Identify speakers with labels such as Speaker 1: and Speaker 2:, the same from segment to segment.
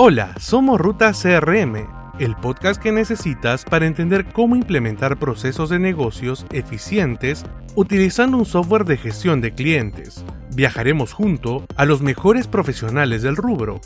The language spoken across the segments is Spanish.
Speaker 1: Hola, somos Ruta CRM, el podcast que necesitas para entender cómo implementar procesos de negocios eficientes utilizando un software de gestión de clientes. Viajaremos junto a los mejores profesionales del rubro,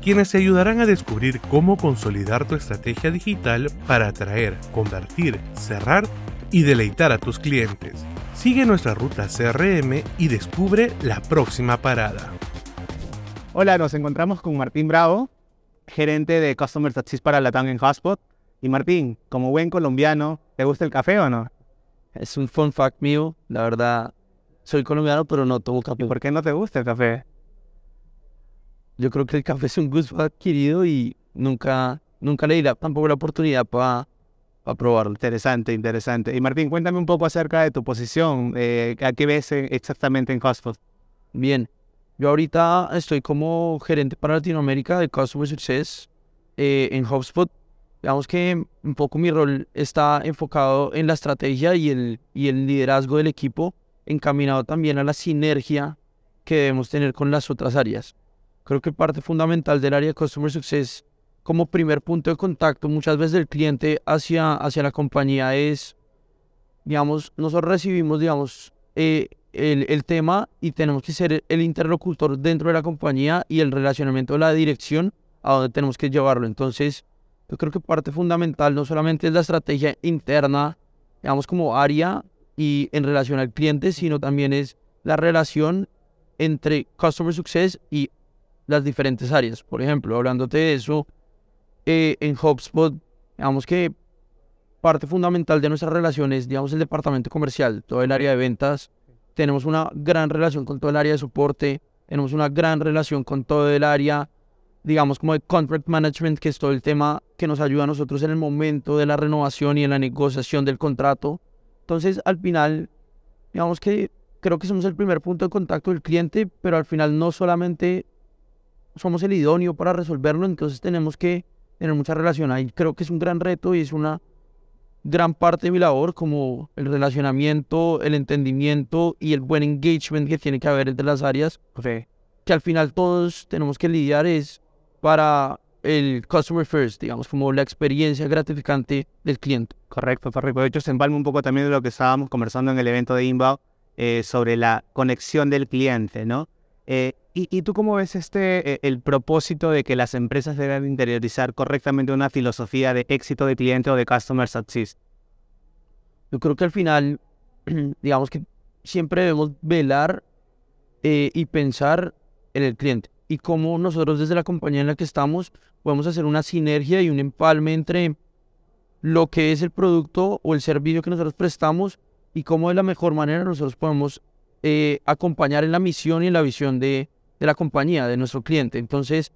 Speaker 1: quienes te ayudarán a descubrir cómo consolidar tu estrategia digital para atraer, convertir, cerrar y deleitar a tus clientes. Sigue nuestra ruta CRM y descubre la próxima parada.
Speaker 2: Hola, nos encontramos con Martín Bravo, gerente de Customer Success para Latam en Hotspot. Y Martín, como buen colombiano, ¿te gusta el café o no?
Speaker 3: Es un fun fact mío, la verdad. Soy colombiano, pero no tomo café.
Speaker 2: ¿Por qué no te gusta el café?
Speaker 3: Yo creo que el café es un gusto adquirido y nunca, nunca le di tampoco la oportunidad para probarlo.
Speaker 2: Interesante, interesante. Y Martín, cuéntame un poco acerca de tu posición. Eh, ¿A qué ves exactamente en Hotspot?
Speaker 3: Bien, yo ahorita estoy como gerente para Latinoamérica de Customer Success eh, en HubSpot. Digamos que un poco mi rol está enfocado en la estrategia y el, y el liderazgo del equipo, encaminado también a la sinergia que debemos tener con las otras áreas. Creo que parte fundamental del área de Customer Success como primer punto de contacto muchas veces del cliente hacia, hacia la compañía es, digamos, nosotros recibimos, digamos, eh, el, tema y tenemos que ser el interlocutor dentro de la compañía y el relacionamiento de la dirección a donde tenemos que llevarlo. Entonces, yo creo que parte fundamental no solamente es la estrategia interna, digamos como área y en relación al cliente, sino también es la relación entre Customer Success y las diferentes áreas. Por ejemplo, hablándote de eso, eh, en HubSpot, digamos que parte fundamental de nuestra relación es, digamos, el departamento comercial, todo el área de ventas, tenemos una gran relación con todo el área de soporte, tenemos una gran relación con todo el área, digamos, como de contract management, que es todo el tema que nos ayuda a nosotros en el momento de la renovación y en la negociación del contrato. Entonces, al final, digamos que creo que somos el primer punto de contacto del cliente, pero al final no solamente somos el idóneo para resolverlo, entonces tenemos que tener mucha relación ahí. Creo que es un gran reto y es una gran parte de mi labor, como el relacionamiento, el entendimiento y el buen engagement que tiene que haber entre las áreas, que al final todos tenemos que lidiar es para el customer first, digamos, como la experiencia gratificante del cliente.
Speaker 2: Correcto, correcto. De hecho, se empalma un poco también de lo que estábamos conversando en el evento de Inbound eh, sobre la conexión del cliente, ¿no? Eh, y, tú cómo ves este, eh, el propósito de que las empresas deben interiorizar correctamente una filosofía de éxito de cliente o de customer success?
Speaker 3: Yo creo que al final, digamos que siempre debemos velar eh, y pensar en el cliente y cómo nosotros desde la compañía en la que estamos podemos hacer una sinergia y un empalme entre lo que es el producto o el servicio que nosotros prestamos y cómo de la mejor manera nosotros podemos eh, acompañar en la misión y en la visión de, de la compañía, de nuestro cliente. Entonces,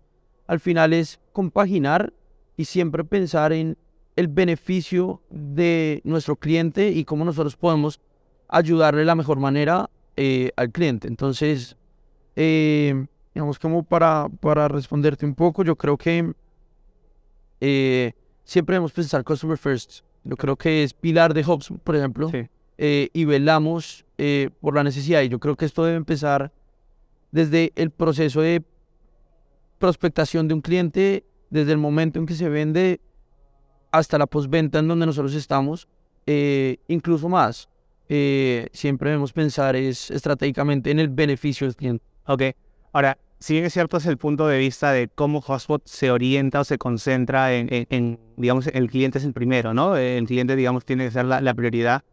Speaker 3: al final es compaginar y siempre pensar en el beneficio de nuestro cliente y cómo nosotros podemos ayudarle de la mejor manera eh, al cliente. Entonces, eh, digamos como para, para responderte un poco, yo creo que siempre debemos pensar customer first. Yo creo que es pilar de Hubs, por ejemplo. Sí. Eh, y velamos eh, por la necesidad. Y yo creo que esto debe empezar desde el proceso de prospectación de un cliente, desde el momento en que se vende hasta la postventa en donde nosotros estamos, eh, incluso más. siempre debemos pensar es estratégicamente en el beneficio del cliente.
Speaker 2: Ok, ahora, si bien es cierto es el punto de vista de cómo Hotspot se orienta o se concentra en, digamos, el cliente es el primero, ¿no? El cliente, digamos, tiene que ser la prioridad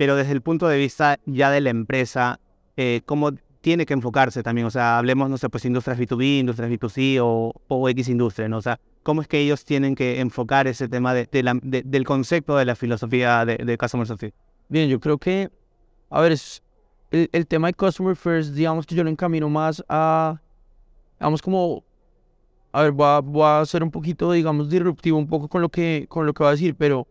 Speaker 2: pero desde el punto de vista ya de la empresa, eh, ¿cómo tiene que enfocarse también? O sea, hablemos, no sé, pues industrias B2B, industrias B2C o, o X industria, ¿no? O sea, ¿cómo es que ellos tienen que enfocar ese tema de, del concepto de la filosofía de, de Customer Success?
Speaker 3: Bien, yo creo que, a ver, es, el, tema de Customer First, digamos que yo lo encamino más a, digamos como, a ver, voy a, voy a ser un poquito, digamos, disruptivo un poco con lo que, con lo que voy a decir, pero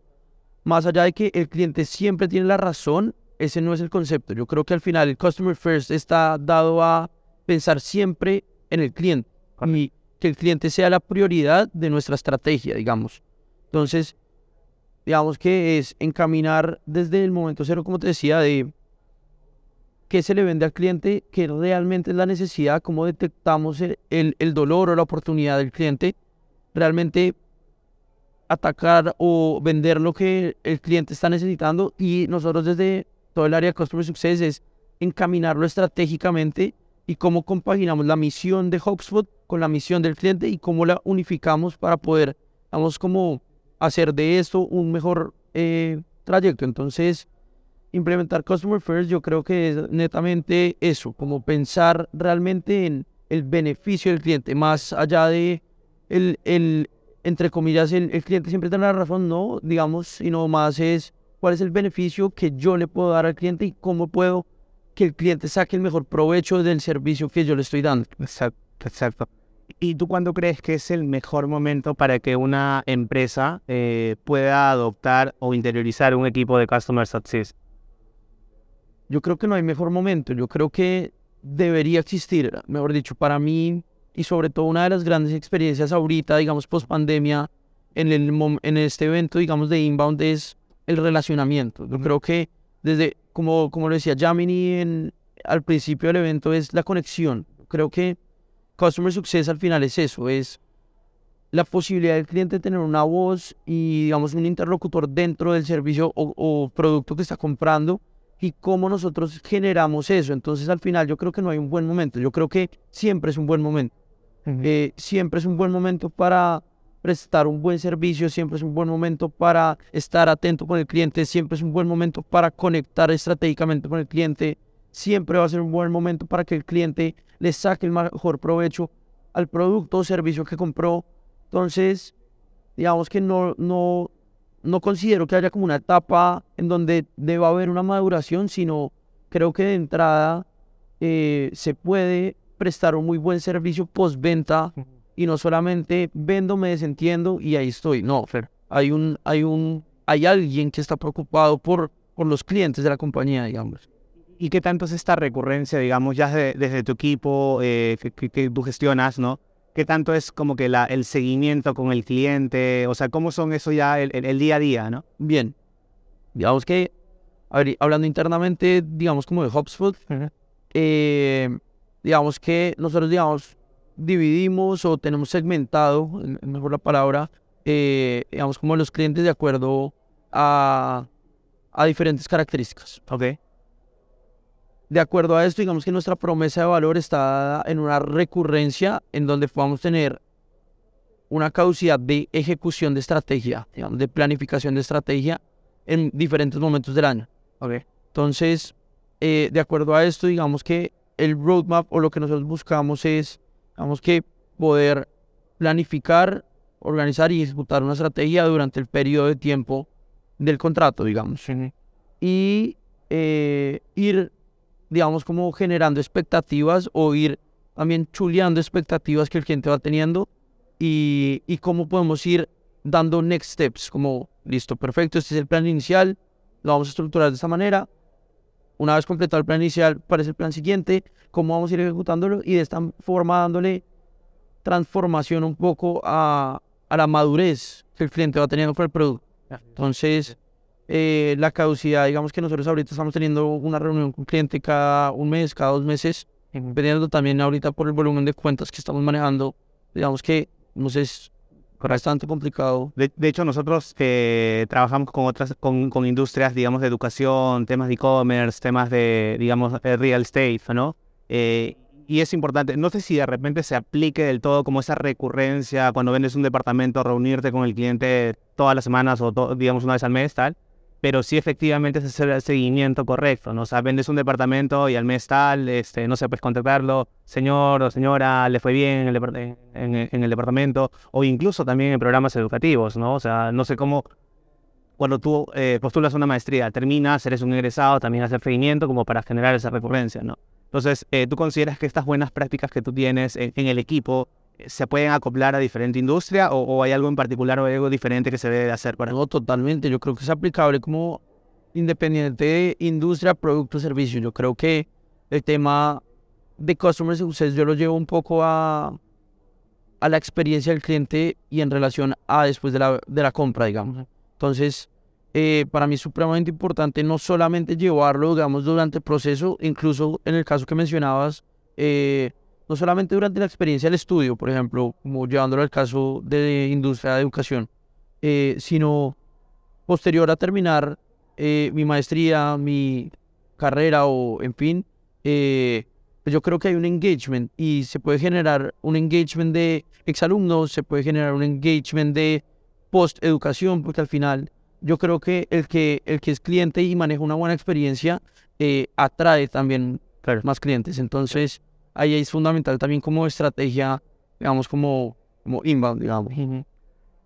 Speaker 3: más allá de que el cliente siempre tiene la razón, ese no es el concepto. Yo creo que al final el Customer First está dado a pensar siempre en el cliente y que el cliente sea la prioridad de nuestra estrategia, digamos. Entonces, digamos que es encaminar desde el momento cero, como te decía, de qué se le vende al cliente, qué realmente es la necesidad, cómo detectamos el, el dolor o la oportunidad del cliente realmente atacar o vender lo que el cliente está necesitando y nosotros desde todo el área de Customer Success es encaminarlo estratégicamente y cómo compaginamos la misión de HubSpot con la misión del cliente y cómo la unificamos para poder, vamos, como hacer de esto un mejor eh, trayecto. Entonces, implementar Customer First yo creo que es netamente eso, como pensar realmente en el beneficio del cliente, más allá de el, el entre comillas, el, cliente siempre tiene la razón, no, digamos, sino más es cuál es el beneficio que yo le puedo dar al cliente y cómo puedo que el cliente saque el mejor provecho del servicio que yo le estoy dando.
Speaker 2: Exacto, exacto. ¿Y tú cuándo crees que es el mejor momento para que una empresa eh, pueda adoptar o interiorizar un equipo de Customer Success?
Speaker 3: Yo creo que no hay mejor momento. Yo creo que debería existir, mejor dicho, para mí y sobre todo una de las grandes experiencias ahorita, digamos, post pandemia, en, el, en este evento, digamos, de Inbound es el relacionamiento. Yo creo que desde, como, como lo decía Jamini en, al principio del evento, es la conexión. Creo que Customer Success al final es eso, es la posibilidad del cliente de tener una voz y, digamos, un interlocutor dentro del servicio o, o producto que está comprando y cómo nosotros generamos eso. Entonces, al final, yo creo que no hay un buen momento. Yo creo que siempre es un buen momento. Eh, siempre es un buen momento para prestar un buen servicio, siempre es un buen momento para estar atento con el cliente, siempre es un buen momento para conectar estratégicamente con el cliente, siempre va a ser un buen momento para que el cliente le saque el mejor provecho al producto o servicio que compró. Entonces, digamos que no, no, no considero que haya como una etapa en donde deba haber una maduración, sino creo que de entrada eh, se puede prestar un muy buen servicio postventa y no solamente vendo, me desentiendo y ahí estoy. No, Fer, hay un, hay un, hay alguien que está preocupado por, por los clientes de la compañía, digamos.
Speaker 2: ¿Y qué tanto es esta recurrencia, digamos, ya desde tu equipo eh, que, tú gestionas, ¿no? ¿Qué tanto es como que la, el seguimiento con el cliente? O sea, ¿cómo son eso ya el, día a día, no?
Speaker 3: Bien. Digamos que, hablando internamente, digamos como de HubSpot, eh, digamos que nosotros, digamos, dividimos o tenemos segmentado, mejor la palabra, eh, digamos, como los clientes de acuerdo a, a diferentes características.
Speaker 2: Ok.
Speaker 3: De acuerdo a esto, digamos que nuestra promesa de valor está en una recurrencia en donde podamos tener una caducidad de ejecución de estrategia, digamos, de planificación de estrategia en diferentes momentos del año.
Speaker 2: Okay.
Speaker 3: Entonces, eh, de acuerdo a esto, digamos que el roadmap o lo que nosotros buscamos es, digamos que poder planificar, organizar y ejecutar una estrategia durante el periodo de tiempo del contrato, digamos. Y eh, ir, digamos, como generando expectativas o ir también chuleando expectativas que el cliente va teniendo y, y cómo podemos ir dando next steps, como, listo, perfecto, este es el plan inicial, lo vamos a estructurar de esta manera, una vez completado el plan inicial, parece el plan siguiente, cómo vamos a ir ejecutándolo y de esta forma dándole transformación un poco a, a la madurez que el cliente va teniendo con el producto. Entonces, eh, la caducidad, digamos que nosotros ahorita estamos teniendo una reunión con el cliente cada un mes, cada dos meses, dependiendo también ahorita por el volumen de cuentas que estamos manejando, digamos que no sé, bastante complicado.
Speaker 2: De, hecho, nosotros eh, trabajamos con otras, con, industrias, digamos, de educación, temas de e-commerce, temas de, digamos, real estate, ¿no? Eh, y es importante, no sé si de repente se aplique del todo como esa recurrencia cuando vendes un departamento, reunirte con el cliente todas las semanas o, digamos, una vez al mes, tal pero sí efectivamente es hacer el seguimiento correcto, ¿no? O sea, vendes un departamento y al mes tal, este, no sé, puedes contactarlo, señor o señora, le fue bien en el, en, el departamento, o incluso también en programas educativos, ¿no? O sea, no sé cómo, cuando tú eh, postulas una maestría, terminas, eres un egresado, también hacer seguimiento como para generar esa recurrencia, ¿no? Entonces, eh, ¿tú consideras que estas buenas prácticas que tú tienes en el equipo se pueden acoplar a diferente industria o, hay algo en particular o algo diferente que se debe hacer para
Speaker 3: No, totalmente. Yo creo que es aplicable como independiente de industria, producto, servicio. Yo creo que el tema de Customer Success yo lo llevo un poco a, a la experiencia del cliente y en relación a después de la, de la compra, digamos. Entonces, eh, para mí es supremamente importante no solamente llevarlo, digamos, durante el proceso, incluso en el caso que mencionabas, eh, no solamente durante la experiencia del estudio, por ejemplo, como llevándolo al caso de industria de educación, eh, sino posterior a terminar eh, mi maestría, mi carrera o en fin, eh, pues yo creo que hay un engagement y se puede generar un engagement de exalumnos, se puede generar un engagement de post-educación, porque al final yo creo que el que, el que es cliente y maneja una buena experiencia atrae también más clientes. Entonces, ahí es fundamental también como estrategia, digamos, como, como inbound, digamos.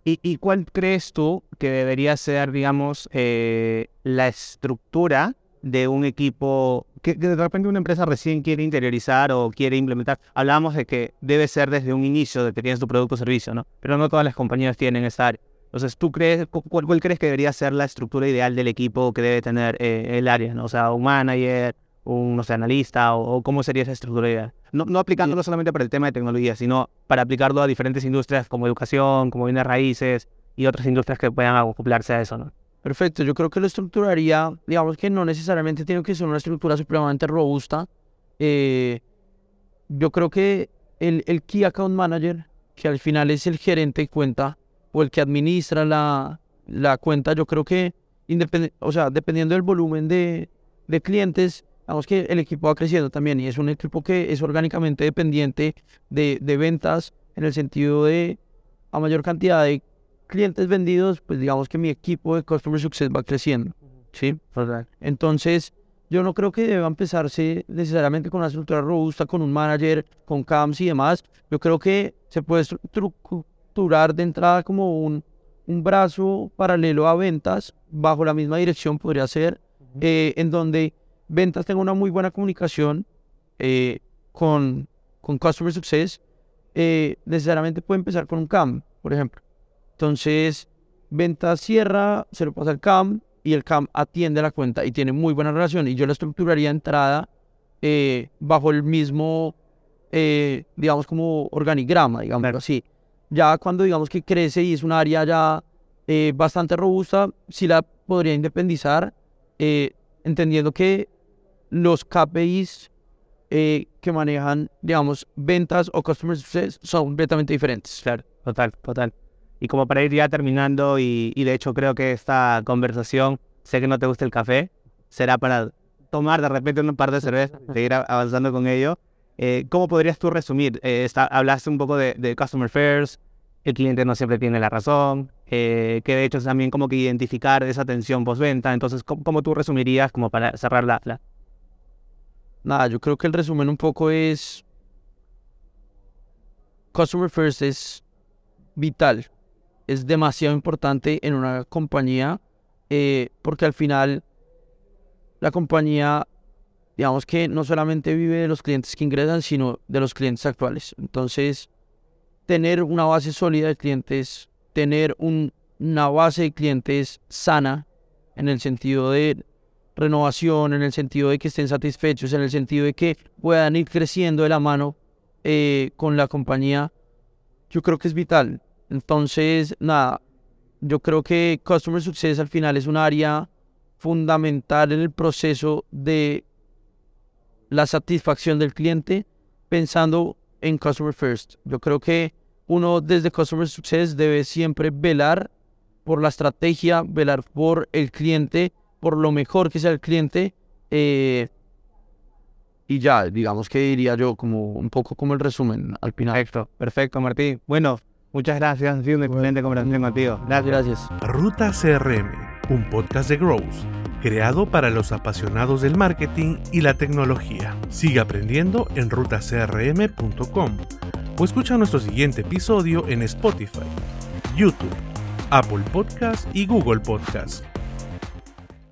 Speaker 2: ¿Y, ¿Y, cuál crees tú que debería ser, digamos, eh, la estructura de un equipo que, de repente una empresa recién quiere interiorizar o quiere implementar? Hablábamos de que debe ser desde un inicio de que tienes tu producto o servicio, ¿no? Pero no todas las compañías tienen esa área. Entonces, ¿tú crees, cuál, crees que debería ser la estructura ideal del equipo que debe tener eh, el área? ¿no? O sea, un manager, un no sé, analista o, cómo sería esa estructura ideal. No, no aplicándolo solamente para el tema de tecnología, sino para aplicarlo a diferentes industrias como educación, como bienes raíces y otras industrias que puedan acoplarse a eso, ¿no?
Speaker 3: Perfecto, yo creo que lo estructuraría, digamos que no necesariamente tiene que ser una estructura supremamente robusta. Eh, yo creo que el, el Key Account Manager, que al final es el gerente de cuenta o el que administra la, la cuenta, yo creo que, o sea, dependiendo del volumen de, de clientes, Vamos que el equipo va creciendo también y es un equipo que es orgánicamente dependiente de, de ventas en el sentido de a mayor cantidad de clientes vendidos, pues digamos que mi equipo de Customer Success va creciendo. ¿sí? Entonces, yo no creo que deba empezarse necesariamente con una estructura robusta, con un manager, con CAMS y demás. Yo creo que se puede estructurar de entrada como un, un brazo paralelo a ventas, bajo la misma dirección podría ser, eh, en donde ventas tenga una muy buena comunicación eh, con, con Customer Success, eh, necesariamente puede empezar con un CAM, por ejemplo. Entonces, ventas cierra, se lo pasa al CAM y el CAM atiende la cuenta y tiene muy buena relación. Y yo la estructuraría entrada eh, bajo el mismo, digamos, como organigrama, digamos así. Ya cuando digamos que crece y es un área ya bastante robusta, sí la podría independizar, entendiendo que los KPIs eh, que manejan, digamos, ventas o customer success son completamente diferentes.
Speaker 2: Claro, total, total. Y como para ir ya terminando, y, de hecho creo que esta conversación, sé que no te gusta el café, será para tomar de repente un par de cervezas, seguir avanzando con ello. Eh, ¿Cómo podrías tú resumir? Eh, hablaste un poco de, customer first, el cliente no siempre tiene la razón, que de hecho es también como que identificar esa atención postventa. Entonces, ¿cómo, tú resumirías como para cerrar la, la,
Speaker 3: nada, yo creo que el resumen un poco es Customer First es vital, es demasiado importante en una compañía eh, porque al final la compañía, digamos que no solamente vive de los clientes que ingresan, sino de los clientes actuales. Entonces, tener una base sólida de clientes, tener una base de clientes sana, en el sentido de renovación, en el sentido de que estén satisfechos, en el sentido de que puedan ir creciendo de la mano eh, con la compañía, yo creo que es vital. Entonces, nada, yo creo que Customer Success al final es un área fundamental en el proceso de la satisfacción del cliente pensando en Customer First. Yo creo que uno desde Customer Success debe siempre velar por la estrategia, velar por el cliente, por lo mejor que sea el cliente. Eh, y ya, digamos que diría yo como un poco como el resumen al final.
Speaker 2: Perfecto, perfecto, Martín. Bueno, muchas gracias. Ha sido una excelente conversación contigo.
Speaker 3: Gracias. gracias.
Speaker 1: Ruta CRM, un podcast de Growth, creado para los apasionados del marketing y la tecnología. Sigue aprendiendo en rutacrm.com o escucha nuestro siguiente episodio en Spotify, YouTube, Apple Podcast y Google Podcast.